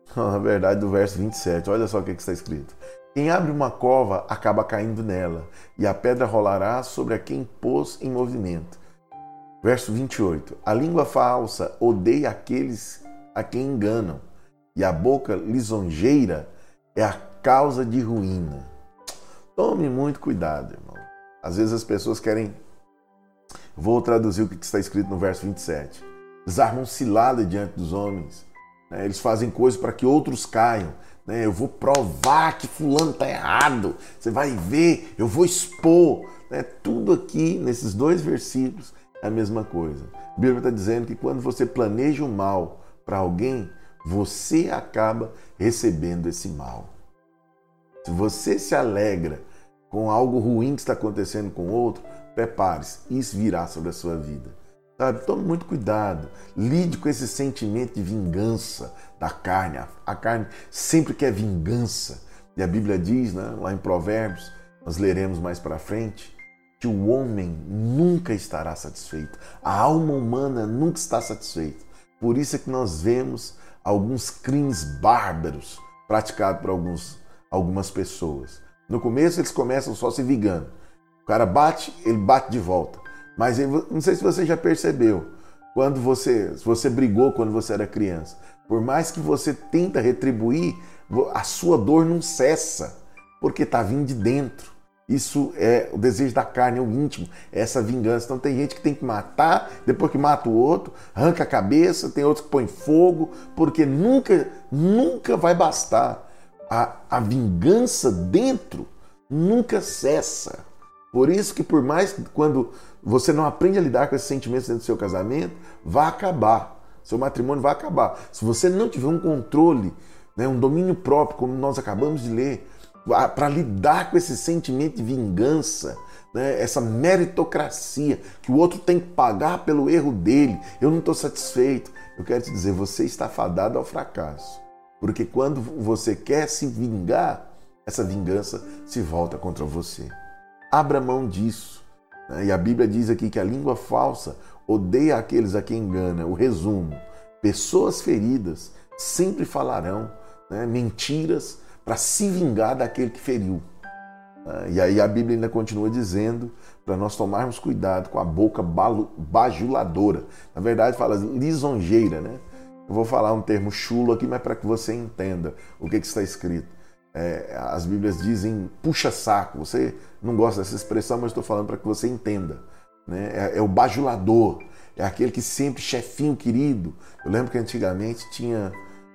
Na verdade, do verso 27, olha só o que está escrito. Quem abre uma cova acaba caindo nela, e a pedra rolará sobre a quem pôs em movimento. Verso 28. A língua falsa odeia aqueles a quem enganam, e a boca lisonjeira é a causa de ruína. Tome muito cuidado, irmão. Às vezes as pessoas querem. Vou traduzir o que está escrito no verso 27. Eles armam cilada diante dos homens. Né? Eles fazem coisas para que outros caiam. Né? Eu vou provar que fulano está errado. Você vai ver, eu vou expor. Né? Tudo aqui, nesses dois versículos, é a mesma coisa. A Bíblia está dizendo que quando você planeja o mal para alguém, você acaba recebendo esse mal. Se você se alegra com algo ruim que está acontecendo com outro, prepare-se, isso virá sobre a sua vida. Sabe? Tome muito cuidado. Lide com esse sentimento de vingança da carne. A carne sempre quer vingança. E a Bíblia diz, né, lá em Provérbios, nós leremos mais para frente, que o homem nunca estará satisfeito. A alma humana nunca está satisfeita. Por isso é que nós vemos alguns crimes bárbaros praticados por alguns, algumas pessoas. No começo eles começam só se vingando. O cara bate, ele bate de volta. Mas não sei se você já percebeu, quando você, você brigou quando você era criança, por mais que você tenta retribuir, a sua dor não cessa, porque está vindo de dentro. Isso é o desejo da carne, é o íntimo, é essa vingança. Então tem gente que tem que matar, depois que mata o outro, arranca a cabeça, tem outros que põem fogo, porque nunca, nunca vai bastar. A, a vingança dentro nunca cessa. Por isso que por mais que quando você não aprende a lidar com esses sentimentos dentro do seu casamento, vai acabar. Seu matrimônio vai acabar. Se você não tiver um controle, né, um domínio próprio, como nós acabamos de ler, para lidar com esse sentimento de vingança, né, essa meritocracia, que o outro tem que pagar pelo erro dele, eu não estou satisfeito. Eu quero te dizer, você está fadado ao fracasso. Porque quando você quer se vingar, essa vingança se volta contra você. Abra mão disso. Né? E a Bíblia diz aqui que a língua falsa odeia aqueles a quem engana. O resumo: pessoas feridas sempre falarão né, mentiras para se vingar daquele que feriu. Né? E aí a Bíblia ainda continua dizendo para nós tomarmos cuidado com a boca bajuladora. Na verdade, fala lisonjeira, né? Eu vou falar um termo chulo aqui, mas para que você entenda o que, que está escrito. É, as Bíblias dizem puxa-saco. Você não gosta dessa expressão, mas estou falando para que você entenda. Né? É, é, o bajulador, é aquele que sempre chefinho querido. Eu lembro que antigamente tinha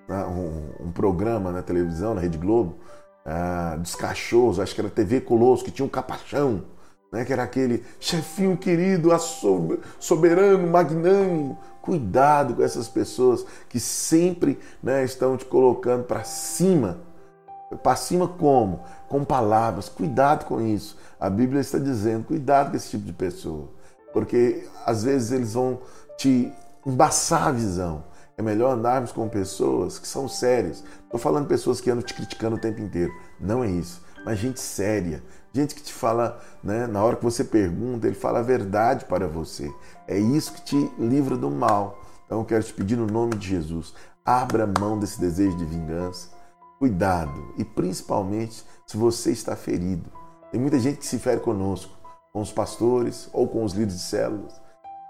né, um, um, programa na televisão, na Rede Globo, uh, dos cachorros, acho que era TV Colosso, que tinha um capachão. Né, que era aquele chefinho querido, soberano, magnânimo. Cuidado com essas pessoas que sempre né, estão te colocando para cima para cima como? Com palavras. Cuidado com isso. A Bíblia está dizendo, cuidado com esse tipo de pessoa. Porque às vezes eles vão te embaçar a visão. É melhor andarmos com pessoas que são sérias. Estou falando pessoas que andam te criticando o tempo inteiro. Não é isso. Mas gente séria. Gente que te fala, né, na hora que você pergunta, ele fala a verdade para você. É isso que te livra do mal. Então eu quero te pedir no nome de Jesus, abra mão desse desejo de vingança Cuidado, e principalmente se você está ferido. Tem muita gente que se fere conosco, com os pastores ou com os líderes de células,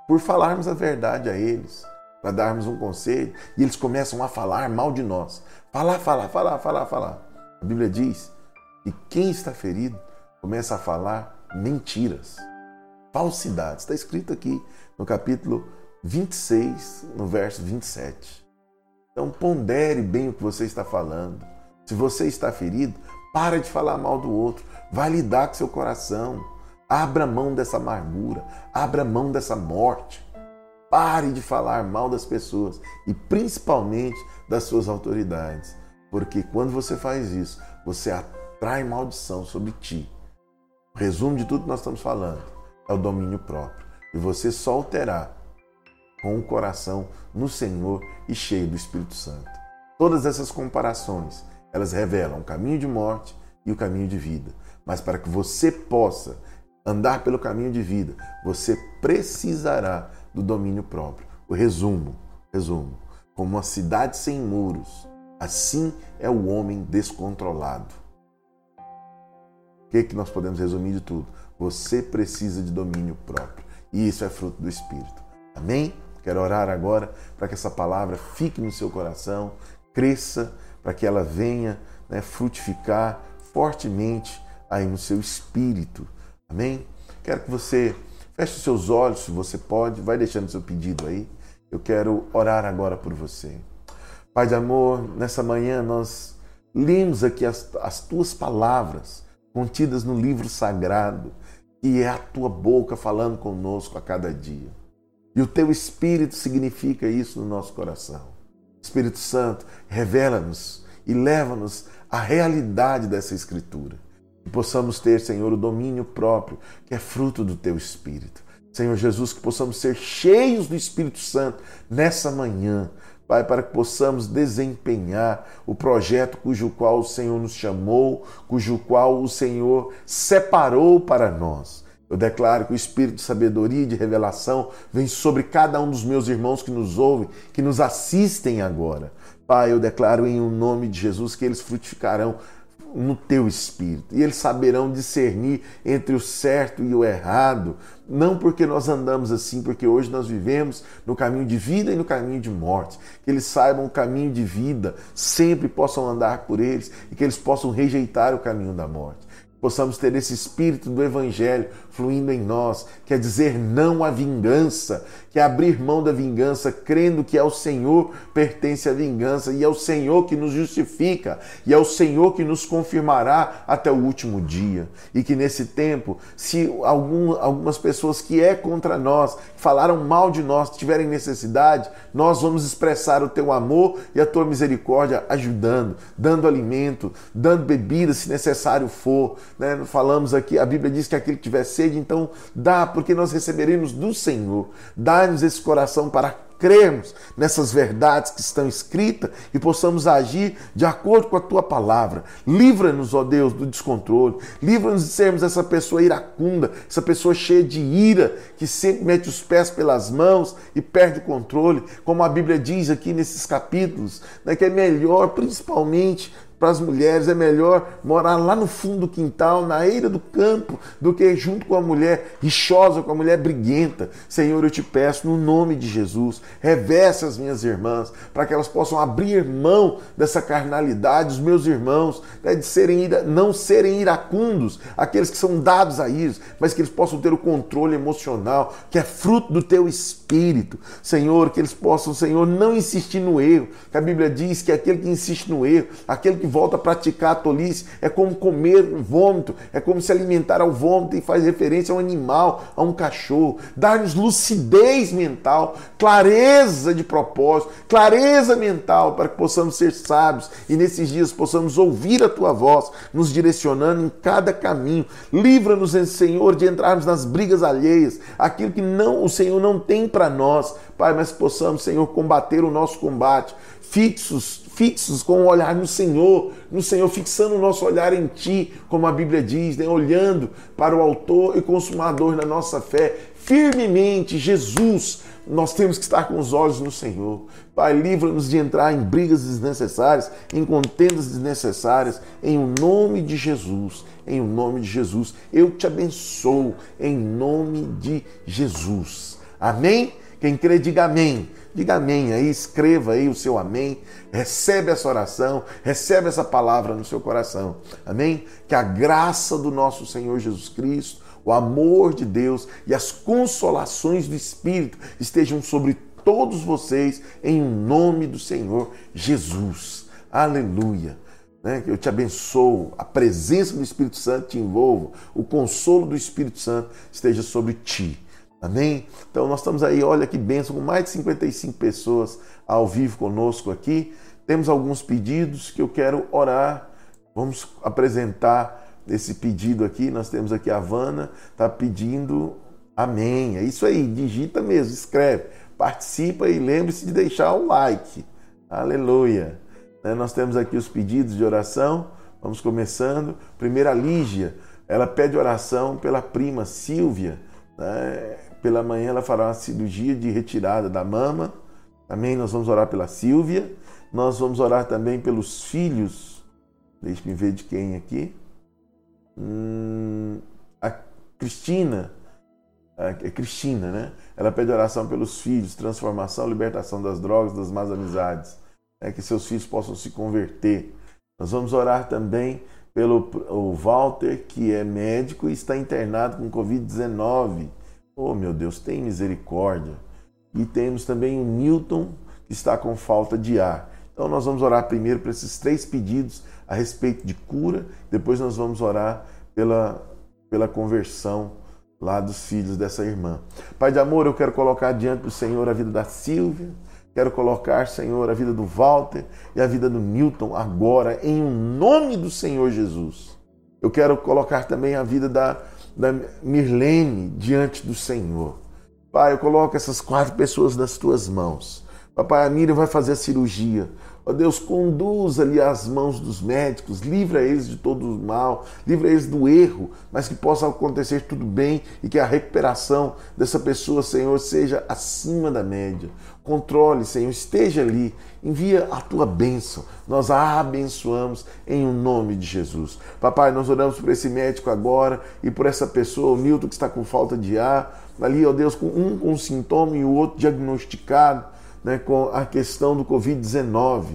por falarmos a verdade a eles, para darmos um conselho, e eles começam a falar mal de nós. Falar, falar, falar, falar, falar. A Bíblia diz que quem está ferido começa a falar mentiras, falsidades. Está escrito aqui no capítulo 26, no verso 27. Então pondere bem o que você está falando. Se você está ferido, para de falar mal do outro. Vai lidar com seu coração. Abra mão dessa amargura. Abra mão dessa morte. Pare de falar mal das pessoas e principalmente das suas autoridades. Porque quando você faz isso, você atrai maldição sobre ti. O resumo de tudo que nós estamos falando é o domínio próprio. E você só o terá com o coração no Senhor e cheio do Espírito Santo. Todas essas comparações elas revelam o caminho de morte e o caminho de vida. Mas para que você possa andar pelo caminho de vida, você precisará do domínio próprio. O resumo, resumo, como uma cidade sem muros, assim é o homem descontrolado. que, que nós podemos resumir de tudo? Você precisa de domínio próprio. E isso é fruto do Espírito. Amém? Quero orar agora para que essa palavra fique no seu coração, cresça, para que ela venha né, frutificar fortemente aí no seu espírito. Amém? Quero que você feche os seus olhos, se você pode, vai deixando seu pedido aí. Eu quero orar agora por você. Pai de amor, nessa manhã nós lemos aqui as, as tuas palavras contidas no livro sagrado, e é a tua boca falando conosco a cada dia. E o teu Espírito significa isso no nosso coração. Espírito Santo, revela-nos e leva-nos à realidade dessa Escritura. Que possamos ter, Senhor, o domínio próprio, que é fruto do teu Espírito. Senhor Jesus, que possamos ser cheios do Espírito Santo nessa manhã, Pai, para que possamos desempenhar o projeto cujo qual o Senhor nos chamou, cujo qual o Senhor separou para nós. Eu declaro que o espírito de sabedoria e de revelação vem sobre cada um dos meus irmãos que nos ouvem, que nos assistem agora. Pai, eu declaro em o um nome de Jesus que eles frutificarão no teu espírito e eles saberão discernir entre o certo e o errado, não porque nós andamos assim, porque hoje nós vivemos no caminho de vida e no caminho de morte. Que eles saibam o caminho de vida, sempre possam andar por eles e que eles possam rejeitar o caminho da morte possamos ter esse espírito do Evangelho fluindo em nós, quer dizer não à vingança, que abrir mão da vingança, crendo que ao Senhor pertence a vingança e é o Senhor que nos justifica e é o Senhor que nos confirmará até o último dia. E que nesse tempo, se algum, algumas pessoas que é contra nós, falaram mal de nós, tiverem necessidade, nós vamos expressar o teu amor e a tua misericórdia ajudando, dando alimento, dando bebida se necessário for, né? Falamos aqui, a Bíblia diz que aquele que tiver sede, então dá, porque nós receberemos do Senhor. Dá-nos esse coração para crermos nessas verdades que estão escritas e possamos agir de acordo com a tua palavra. Livra-nos, ó Deus, do descontrole. Livra-nos de sermos essa pessoa iracunda, essa pessoa cheia de ira, que sempre mete os pés pelas mãos e perde o controle, como a Bíblia diz aqui nesses capítulos, né, que é melhor, principalmente, para as mulheres é melhor morar lá no fundo do quintal, na eira do campo, do que junto com a mulher rixosa, com a mulher briguenta. Senhor, eu te peço, no nome de Jesus, reveste as minhas irmãs, para que elas possam abrir mão dessa carnalidade, os meus irmãos, né, de serem não serem iracundos, aqueles que são dados a isso, mas que eles possam ter o controle emocional, que é fruto do teu espírito. Senhor, que eles possam, Senhor, não insistir no erro, que a Bíblia diz que aquele que insiste no erro, aquele que volta a praticar a tolice, é como comer vômito, é como se alimentar ao vômito e faz referência a um animal, a um cachorro. Dar-nos lucidez mental, clareza de propósito, clareza mental para que possamos ser sábios e nesses dias possamos ouvir a tua voz, nos direcionando em cada caminho. Livra-nos, Senhor, de entrarmos nas brigas alheias, aquilo que não o Senhor não tem para nós, Pai, mas possamos, Senhor, combater o nosso combate, fixos fixos com o olhar no Senhor, no Senhor, fixando o nosso olhar em Ti, como a Bíblia diz, né? olhando para o Autor e Consumador da nossa fé, firmemente, Jesus. Nós temos que estar com os olhos no Senhor. Pai, livra-nos de entrar em brigas desnecessárias, em contendas desnecessárias, em o nome de Jesus. Em o nome de Jesus. Eu te abençoo, em nome de Jesus. Amém? Quem crê, diga amém. Diga amém aí, escreva aí o seu amém, recebe essa oração, recebe essa palavra no seu coração. Amém? Que a graça do nosso Senhor Jesus Cristo, o amor de Deus e as consolações do Espírito estejam sobre todos vocês em nome do Senhor Jesus. Aleluia. Né? Eu te abençoo, a presença do Espírito Santo te envolva, o consolo do Espírito Santo esteja sobre ti. Amém? Então nós estamos aí, olha que bênção, com mais de 55 pessoas ao vivo conosco aqui. Temos alguns pedidos que eu quero orar. Vamos apresentar esse pedido aqui. Nós temos aqui a Vana, está pedindo amém. É isso aí, digita mesmo, escreve, participa e lembre-se de deixar o like. Aleluia. Né, nós temos aqui os pedidos de oração. Vamos começando. Primeira Lígia, ela pede oração pela prima Silvia. Né? Pela manhã ela fará uma cirurgia de retirada da mama. Amém? Nós vamos orar pela Silvia. Nós vamos orar também pelos filhos. Deixe-me ver de quem aqui. Hum, a Cristina, é Cristina, né? Ela pede oração pelos filhos, transformação, libertação das drogas, das más amizades. É que seus filhos possam se converter. Nós vamos orar também pelo o Walter, que é médico e está internado com Covid-19. Oh, meu Deus, tem misericórdia. E temos também o Newton, que está com falta de ar. Então, nós vamos orar primeiro para esses três pedidos a respeito de cura, depois nós vamos orar pela, pela conversão lá dos filhos dessa irmã. Pai de amor, eu quero colocar diante do Senhor a vida da Silvia, quero colocar, Senhor, a vida do Walter e a vida do Newton agora, em nome do Senhor Jesus. Eu quero colocar também a vida da, da Mirlene diante do Senhor. Pai, eu coloco essas quatro pessoas nas tuas mãos. Papai, a Miriam vai fazer a cirurgia. Ó Deus, conduza-lhe as mãos dos médicos, livra eles de todo o mal, livra eles do erro, mas que possa acontecer tudo bem e que a recuperação dessa pessoa, Senhor, seja acima da média. Controle, Senhor, esteja ali, envia a tua bênção. Nós a abençoamos em o um nome de Jesus. Papai, nós oramos por esse médico agora e por essa pessoa, o Nilton, que está com falta de ar, ali, ó Deus, com um com sintoma e o outro diagnosticado né, com a questão do Covid-19.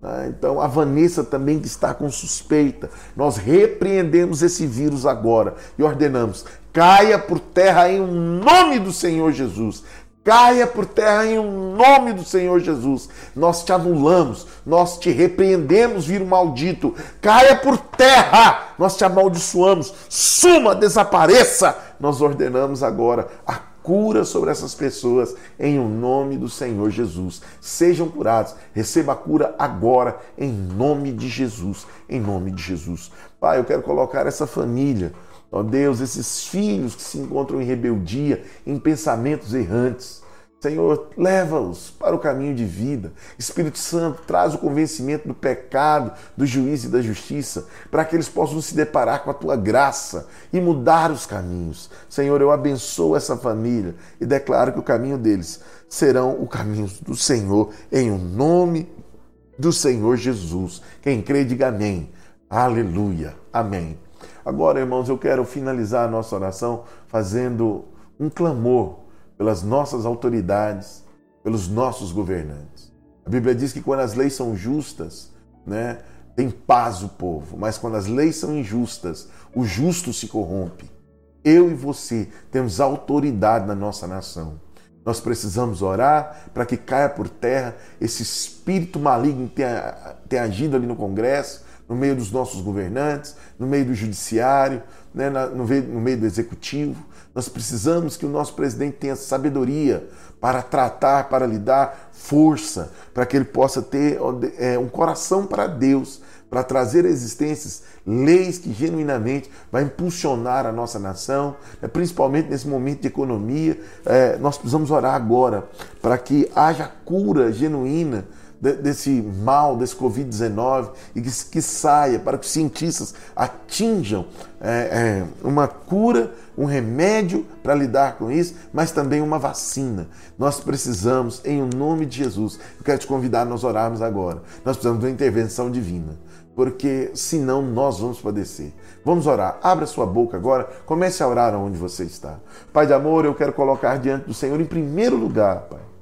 Né? Então, a Vanessa também está com suspeita. Nós repreendemos esse vírus agora e ordenamos: caia por terra em nome do Senhor Jesus. Caia por terra em nome do Senhor Jesus. Nós te anulamos, nós te repreendemos, vírus maldito. Caia por terra, nós te amaldiçoamos. Suma, desapareça. Nós ordenamos agora a cura sobre essas pessoas em o nome do Senhor Jesus. Sejam curados, receba a cura agora em nome de Jesus, em nome de Jesus. Pai, eu quero colocar essa família, ó Deus, esses filhos que se encontram em rebeldia, em pensamentos errantes. Senhor, leva-os para o caminho de vida. Espírito Santo, traz o convencimento do pecado, do juízo e da justiça, para que eles possam se deparar com a tua graça e mudar os caminhos. Senhor, eu abençoo essa família e declaro que o caminho deles serão o caminho do Senhor, em o nome do Senhor Jesus. Quem crê, diga amém. Aleluia. Amém. Agora, irmãos, eu quero finalizar a nossa oração fazendo um clamor pelas nossas autoridades, pelos nossos governantes. A Bíblia diz que quando as leis são justas, né, tem paz o povo, mas quando as leis são injustas, o justo se corrompe. Eu e você temos autoridade na nossa nação. Nós precisamos orar para que caia por terra esse espírito maligno que tem, agido ali no Congresso, no meio dos nossos governantes, no meio do judiciário, né, no, meio, no meio do executivo. Nós precisamos que o nosso presidente tenha sabedoria para tratar, para lhe dar força, para que ele possa ter é, um coração para Deus, para trazer existências leis que genuinamente vai impulsionar a nossa nação, né, principalmente nesse momento de economia. É, nós precisamos orar agora para que haja cura genuína desse mal, desse Covid-19 e que, que, saia, para que os cientistas atinjam é, é, uma cura, um remédio para lidar com isso, mas também uma vacina. Nós precisamos, em o nome de Jesus, eu quero te convidar a nós orarmos agora. Nós precisamos de uma intervenção divina, porque senão nós vamos padecer. Vamos orar. Abra sua boca agora, comece a orar onde você está. Pai de amor, eu quero colocar diante do Senhor em primeiro lugar, Pai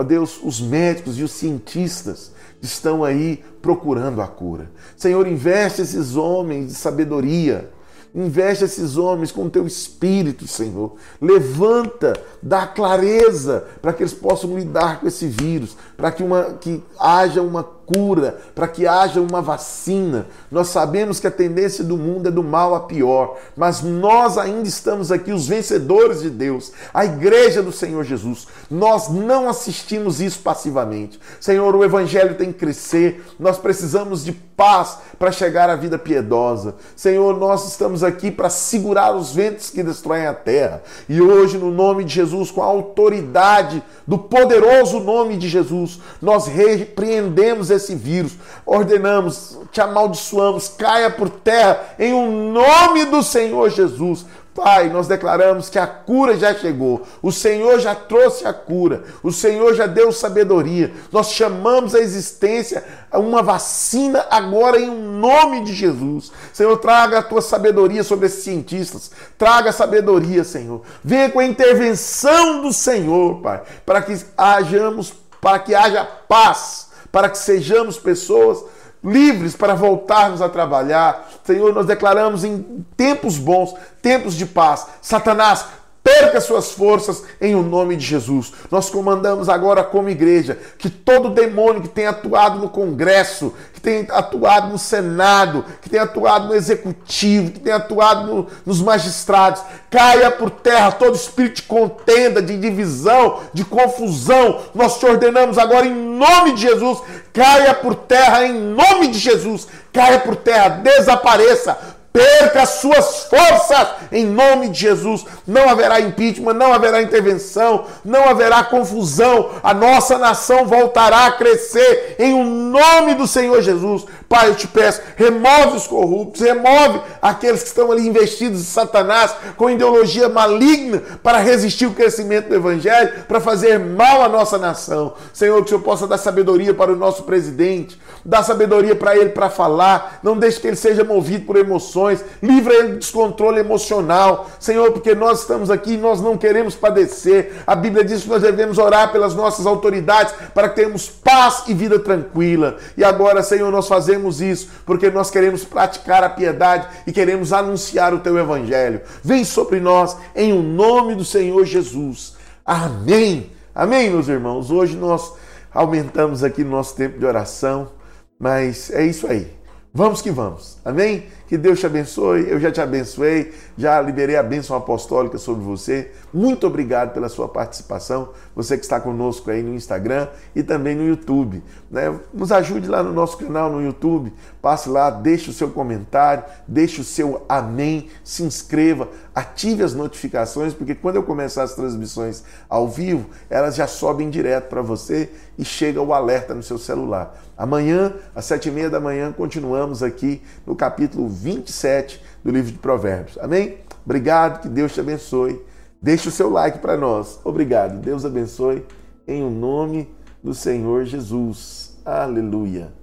Ó Deus, os médicos e os cientistas estão aí procurando a cura. Senhor, investe esses homens de sabedoria. Investe esses homens com o teu espírito, Senhor. Levanta, dá clareza para que eles possam lidar com esse vírus, para que, que haja uma cura, para que haja uma vacina. Nós sabemos que a tendência do mundo é do mal a pior, mas nós ainda estamos aqui, os vencedores de Deus, a igreja do Senhor Jesus. Nós não assistimos isso passivamente. Senhor, o evangelho tem que crescer, nós precisamos de paz para chegar à vida piedosa. Senhor, nós estamos aqui para segurar os ventos que destroem a terra. E hoje, no nome de Jesus, com a autoridade do poderoso nome de Jesus, nós repreendemos esse vírus. Ordenamos, te amaldiçoamos, caia por terra em o um nome do Senhor Jesus. Pai, nós declaramos que a cura já chegou, o Senhor já trouxe a cura, o Senhor já deu sabedoria. Nós chamamos a existência uma vacina agora em nome de Jesus. Senhor, traga a tua sabedoria sobre esses cientistas, traga sabedoria, Senhor. Venha com a intervenção do Senhor, Pai, para que hajamos, para que haja paz, para que sejamos pessoas livres para voltarmos a trabalhar. Senhor, nós declaramos em tempos bons, tempos de paz. Satanás, perca suas forças em o nome de Jesus. Nós comandamos agora como igreja que todo demônio que tem atuado no Congresso, que tem atuado no Senado, que tem atuado no Executivo, que tem atuado no, nos magistrados, caia por terra todo espírito de contenda, de divisão, de confusão. Nós te ordenamos agora em nome de Jesus, caia por terra em nome de Jesus, caia por terra, desapareça perca as suas forças em nome de Jesus. Não haverá impeachment, não haverá intervenção, não haverá confusão. A nossa nação voltará a crescer em o nome do Senhor Jesus. Pai, eu te peço, remove os corruptos, remove aqueles que estão ali investidos em Satanás com ideologia maligna para resistir o crescimento do evangelho, para fazer mal à nossa nação. Senhor, que o Senhor possa dar sabedoria para o nosso presidente, dar sabedoria para ele para falar, não deixe que ele seja movido por emoções, livra ele do descontrole emocional. Senhor, porque nós estamos aqui e nós não queremos padecer. A Bíblia diz que nós devemos orar pelas nossas autoridades para que tenhamos paz e vida tranquila. E agora, Senhor, nós fazemos isso porque nós queremos praticar a piedade e queremos anunciar o teu evangelho. Vem sobre nós em o nome do Senhor Jesus. Amém. Amém, meus irmãos. Hoje nós aumentamos aqui no nosso tempo de oração, mas é isso aí. Vamos que vamos. Amém? Que Deus te abençoe. Eu já te abençoei, já liberei a bênção apostólica sobre você. Muito obrigado pela sua participação. Você que está conosco aí no Instagram e também no YouTube. Né? Nos ajude lá no nosso canal no YouTube. Passe lá, deixe o seu comentário, deixe o seu amém, se inscreva, ative as notificações, porque quando eu começar as transmissões ao vivo, elas já sobem direto para você e chega o alerta no seu celular. Amanhã, às sete e meia da manhã, continuamos aqui no capítulo 27 do livro de Provérbios. Amém? Obrigado, que Deus te abençoe. Deixe o seu like para nós. Obrigado. Deus abençoe em o nome do Senhor Jesus. Aleluia.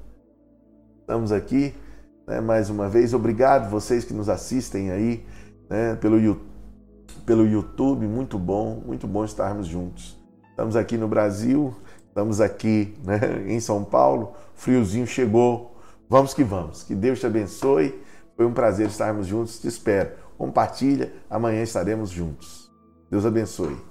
Estamos aqui né, mais uma vez. Obrigado vocês que nos assistem aí né, pelo, pelo YouTube. Muito bom, muito bom estarmos juntos. Estamos aqui no Brasil, estamos aqui né, em São Paulo. Friozinho chegou. Vamos que vamos. Que Deus te abençoe foi um prazer estarmos juntos. Te espero. Compartilha. Amanhã estaremos juntos. Deus abençoe.